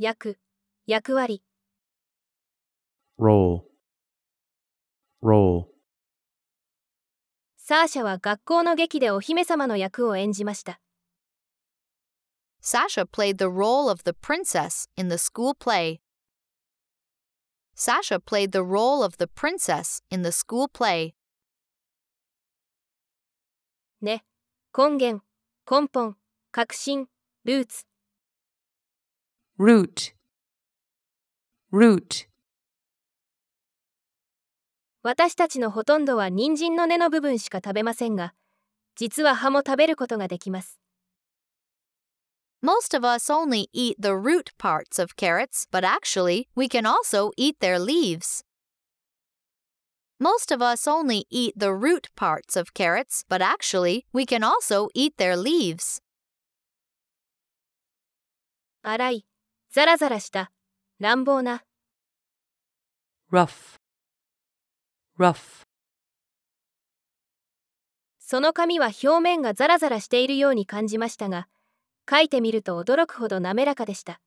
役、役割。role, role, サーシャは学校の劇でお姫様の役を演じました。Sasha played the role of the princess in the school play. Sasha played the role of the princess in the school play. ね、根源、根本、革新、ルーツ。Root, root, 私たちのほとんどは人参の根の部分しか食べませんが、実は葉も食べることができます。Most of us only eat the root parts of carrots, but actually, we can also eat their leaves. Most of us only eat the root parts of carrots, but actually, we can also eat their leaves. 粗い、ザラザラした、乱暴な。 rough, rough, その紙は表面がザラザラしているように感じましたが、書いてみると驚くほど滑らかでした。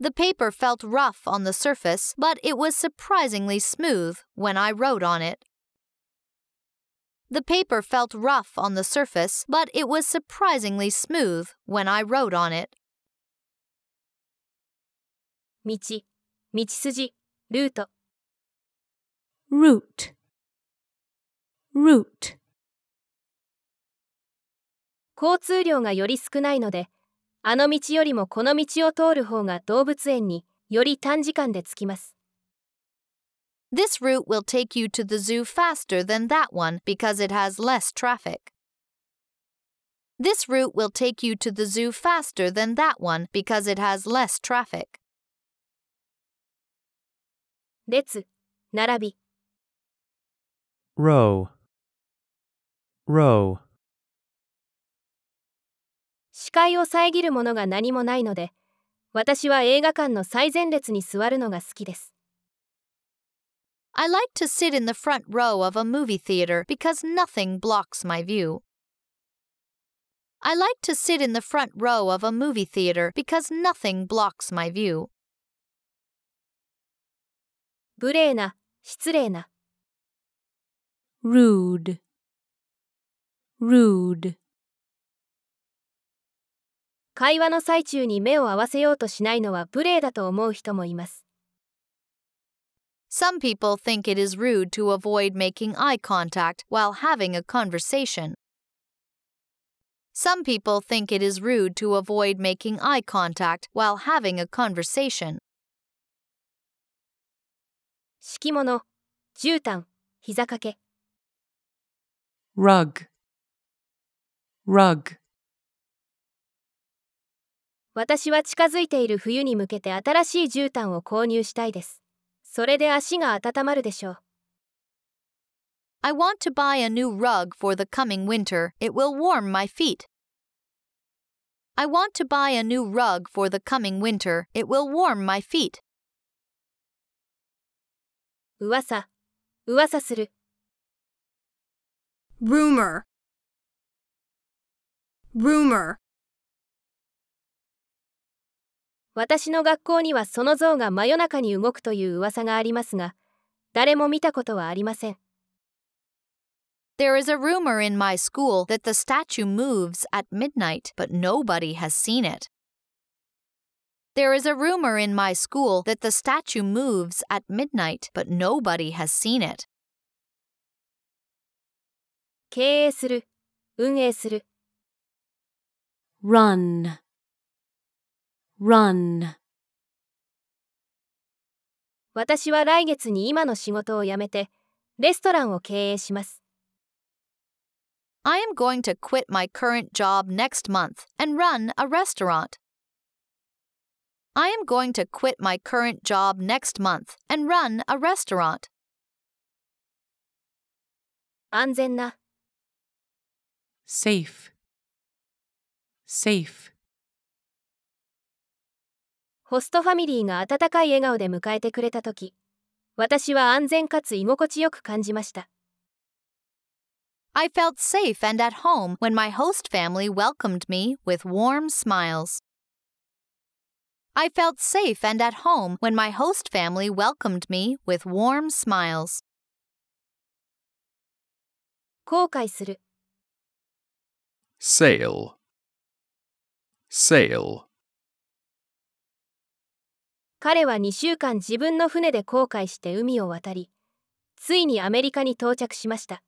The paper felt rough on the surface, but it was surprisingly smooth when I wrote on it. The paper felt rough on the surface, but it was surprisingly smooth when I wrote on it. 道、道筋、ルート。root, root, 交通量がより少ないので、あの道よりもこの道を通る方が動物園により短時間で着きます。This route will take you to the zoo faster than that one because it has less traffic. This route will take you to the zoo faster than that one because it has less traffic. 列、並び。row, row, 視界を遮るものが何もないので、私は映画館の最前列に座るのが好きです。I like to sit in the front row of a movie theater because nothing blocks my view. I like to sit in the front row of a movie theater because nothing blocks my view. 無礼な、失礼な。rude, rude, 会話の最中に目を合わせようとしないのは無礼だと思う人もいます。Some people think it is rude to avoid making eye contact while having a conversation. Some people think it is rude to avoid making eye contact while having a conversation. 敷物、絨毯、膝掛け。rug, rug, 私は近づいている冬に向けて新しい絨毯を購入したいです。それで足が温まるでしょう。I want to buy a new rug for the coming winter. It will warm my feet. I want to buy a new rug for the coming winter. It will warm my feet. 噂、噂する。rumor rumor 私の学校にはその像が真夜中に動くという噂がありますが、誰も見たことはありません。There is a rumor in my school that the statue moves at midnight, but nobody has seen it. There is a rumor in my school that the statue moves at midnight, but nobody has seen it. 経営する、運営する。 run, run, 私は来月に今の仕事を辞めて、レストランを経営します。 I am going to quit my current job next month and run a restaurant. I am going to quit my current job next month and run a restaurant. 安全な、 safe, safe, ホストファミリーが温かい笑顔で迎えてくれたとき、私は安全かつ居心地よく感じました。 I felt safe and at home when my host family welcomed me with warm smiles. I felt safe and at home when my host family welcomed me with warm smiles. 後悔する sail, sail, 彼は2週間自分の船で航海して海を渡りついにアメリカに到着しました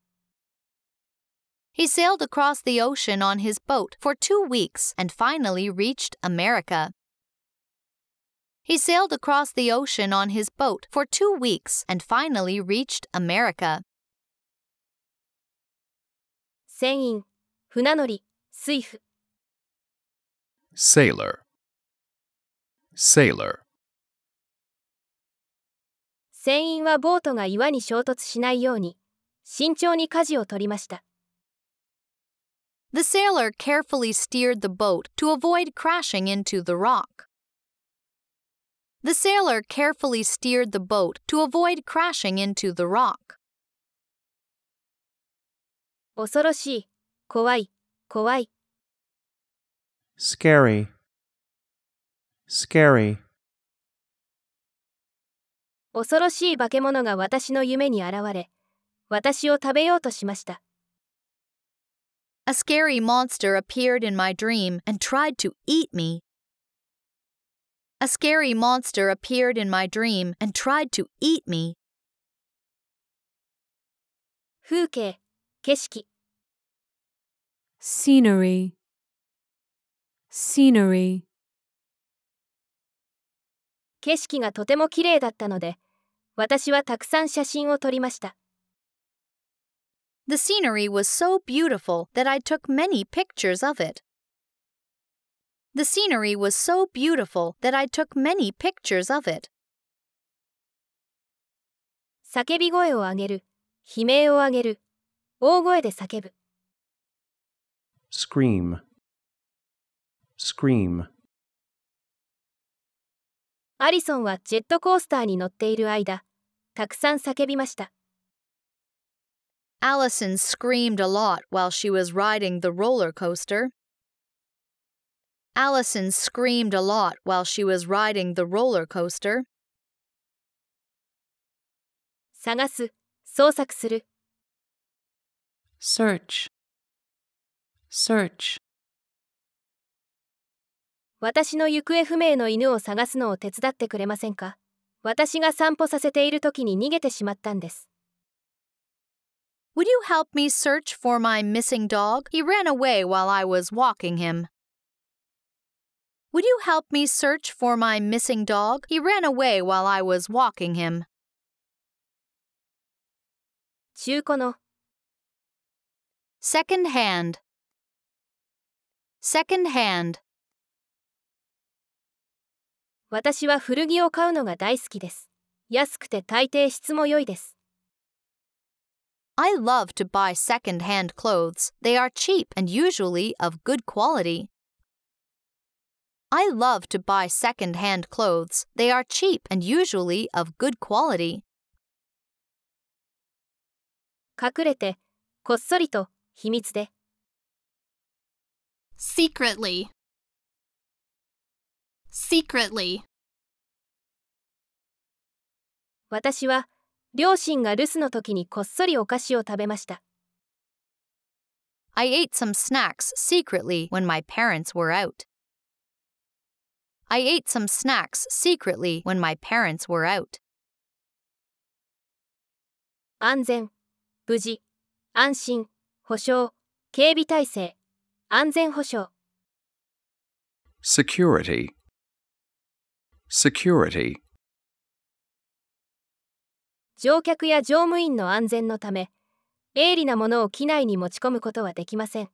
He sailed across the ocean on his boat for two weeks and finally reached America. He sailed across the ocean on his boat for two weeks and finally reached America. 船員船乗り水夫 sailor, sailor, 船員はボートが岩に衝突しないように慎重に舵を取りました The sailor carefully steered the boat to avoid crashing into the rock. The sailor carefully steered the boat to avoid crashing into the rock. 恐ろしい怖い怖い scary, scary, 恐ろしい化け物が私の夢に現れ私を食べようとしました A scary monster appeared in my dream and tried to eat me. A scary monster appeared in my dream and tried to eat me. 風景景色 scenery, scenery, 景色がとても綺麗だったので私はたくさん写真を撮りました The scenery was so beautiful that I took many pictures of it. The scenery was so beautiful that I took many pictures of it. 叫び声を上げる悲鳴を上げる大声で叫ぶ scream, scream, アリソンはジェットコースターに乗っている間たくさん叫びました Allison screamed a lot while she was riding the roller coaster. Allison screamed a lot while she was riding the roller coaster. 探す捜索する search, search, 私の行方不明の犬を探すのを手伝ってくれませんか私が散歩させている時に逃げてしまったんです Would you help me search for my missing dog? He ran away while I was walking him. Would you help me search for my missing dog? He ran away while I was walking him. 中古の Second hand. Second hand. 私は古着を買うのが大好きです安くて大抵質も良いです I love to buy second hand clothes. They are cheap and usually of good quality. I love to buy second hand clothes. They are cheap and usually of good quality. 隠れてこっそりと秘密で secretly secretly 私は両親が留守の時にこっそりお菓子を食べました I ate some snacks secretly when my parents were out. I ate some snacks secretly when my parents were out. 安全無事安心保障警備体制安全保障 security, security, 乗客や乗務員の安全のため鋭利なものを機内に持ち込むことはできません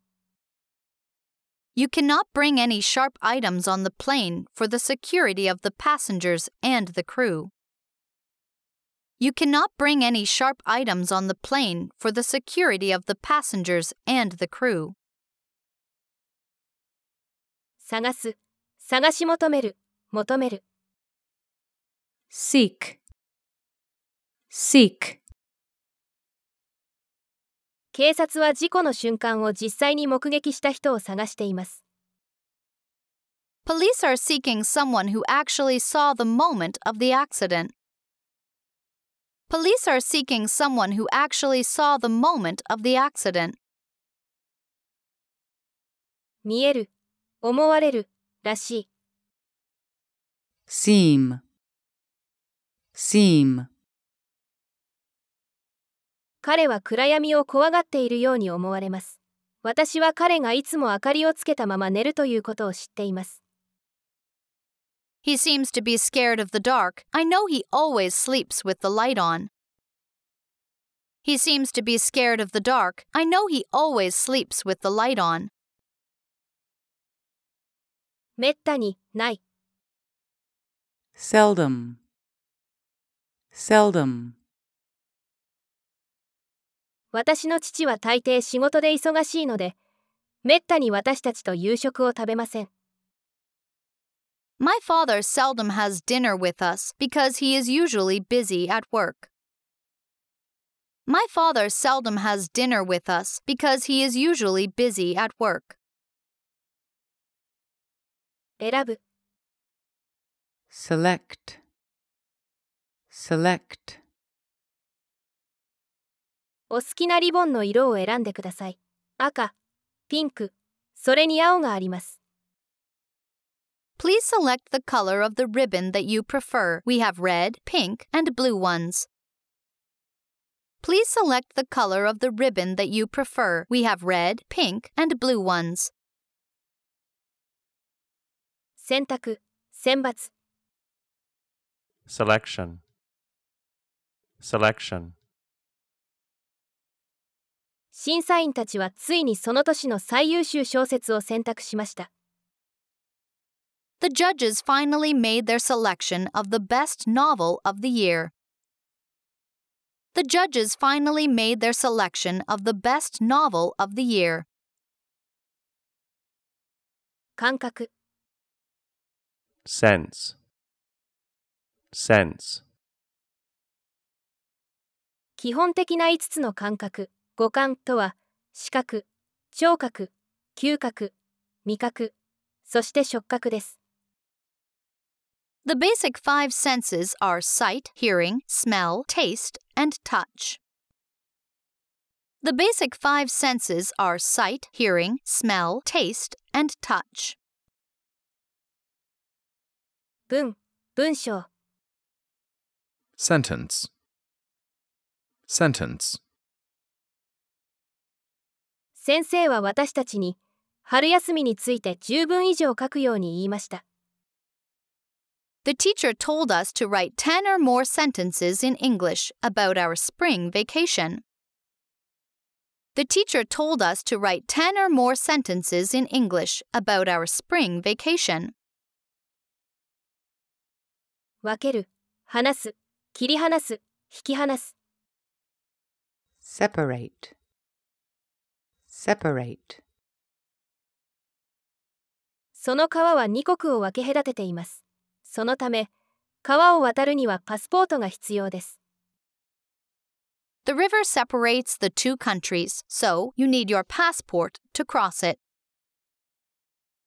You cannot bring any sharp items on the plane for the security of the passengers and the crew. You cannot bring any sharp items on the plane for the security of the passengers and the crew. 探す探し求める求める seek, seek, 警察は事故の瞬間を実際に目撃した人を探しています Police are seeking someone who actually saw the moment of the accident. Police are seeking someone who actually saw the moment of the accident. 見える、思われる、らしい。seem, seem, 彼は暗闇を怖がっているように思われます。私は彼がいつも明かりをつけたまま寝るということを知っています。He seems to be scared of the dark. I know he always sleeps with the light on. He seems to be scared of the dark. I know he always sleeps with the light on. めったに、ない。seldom, seldom, 私の父は大抵仕事で忙しいので、めったに私たちと夕食を食べません。My father seldom has dinner with us because he is usually busy at work. My father seldom has dinner with us because he is usually busy at work. 選ぶ、select, select, お好きなリボンの色を選んでください。赤、ピンク、それに青があります。 Please select the color of the ribbon that you prefer. We have red, pink, and blue ones. Please select the color of the ribbon that you prefer. We have red, pink, and blue ones. 選択、選抜、 selection, selection, 審査員たちはついにその年の最優秀小説を選択しました。The judges finally made their selection of the best novel of the year. The judges finally made their selection of the best novel of the year. 感覚、sense, sense, 基本的な5つの感覚、五感とは、視覚、聴覚、嗅覚、味覚、そして触覚です。The basic five senses are sight, hearing, smell, taste, and touch. The basic five senses are sight, hearing, smell, taste, and touch. 文、文章、Sentence. Sentence. 先生は私たちに、春休みについて10文以上書くように言いました。The teacher told us to write 10 or more sentences in English about our spring vacation. The teacher told us to write 10 or more sentences in English about our spring vacation. 分ける、話す、切り離す、引き離す。separate, separate, その川は二国を分け隔てています。そのため、川を渡るにはパスポートが必要です。The river separates the two countries, so you need your passport to cross it.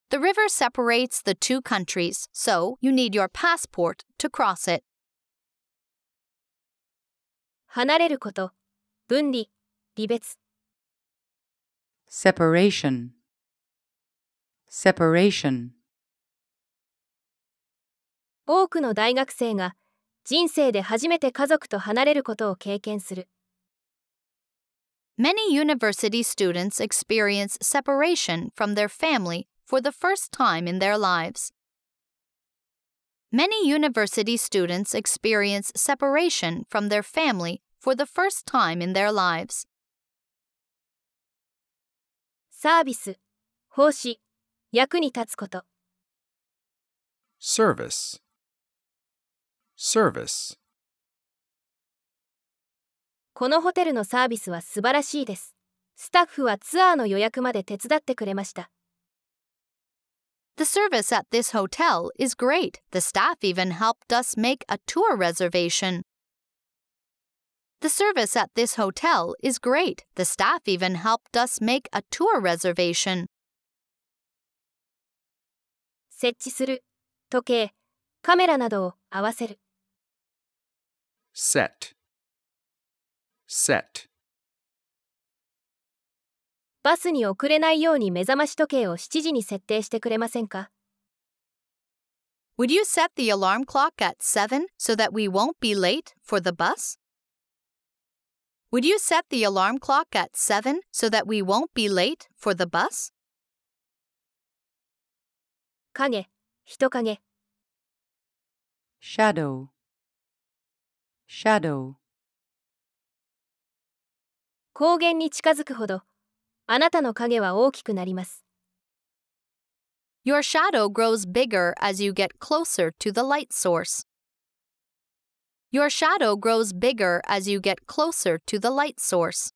The river separates the two countries, so you need your passport to cross it. 離れること、分離、離別。separation, separation, 多くの大学生が人生で初めて家族と離れることを経験する。 Many university students experience separation from their family for the first time in their lives. Many university students experience separation from their family for the first time in their lives. サービス、奉仕、役に立つこと。Service. Service. このホテルのサービスは素晴らしいです。スタッフはツアーの予約まで手伝ってくれました。The service at this hotel is great. The staff even helped us make a tour reservation. The service at this hotel is great. The staff even helped us make a tour reservation. 設置する、時計、カメラなどを合わせる。 set, set, バスに遅れないように目覚まし時計を7時に設定してくれませんか Would you set the alarm clock at 7 so that we won't be late for the bus? Would you set the alarm clock at 7 so that we won't be late for the bus? 影、人影、 shadow, shadow, 光源に近づくほど、あなたの影は大きくなります。 Your shadow grows bigger as you get closer to the light source. Your shadow grows bigger as you get closer to the light source.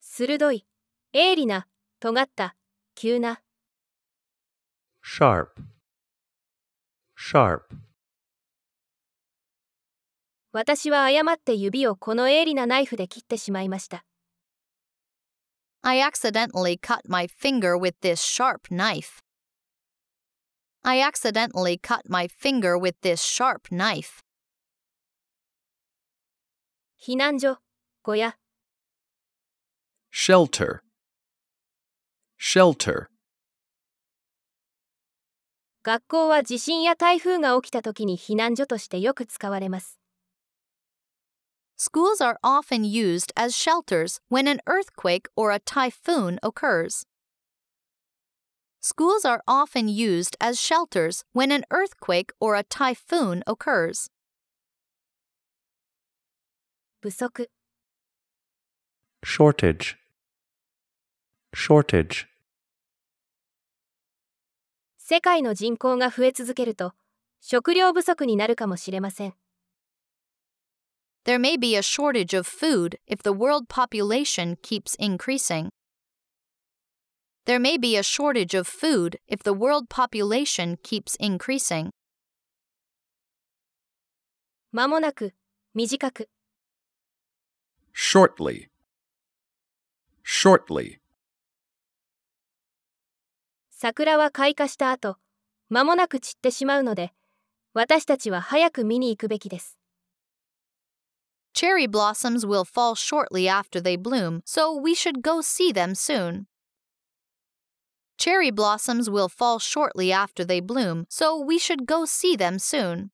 鋭い、鋭利な、尖った、急な。 sharp, sharp, 私は誤って指をこの鋭利なナイフで切ってしまいました。 I accidentally cut my finger with this sharp knife. I accidentally cut my finger with this sharp knife. 避難所、小屋、 shelter, shelter, 学校は地震や台風が起きた時に避難所としてよく使われます。 Schools are often used as shelters when an earthquake or a typhoon occurs. Schools are often used as shelters when an earthquake or a typhoon occurs. 不足、 shortage, shortage, 世界の人口が増え続けると、食料不足になるかもしれません。 There may be a shortage of food if the world population keeps increasing. There may be a shortage of food if the world population keeps increasing. まもなく、短く、 shortly, shortly, 桜は開花した後、まもなく散ってしまうので、私たちは早く見に行くべきです。 Cherry blossoms will fall shortly after they bloom, so we should go see them soon. Cherry blossoms will fall shortly after they bloom, so we should go see them soon.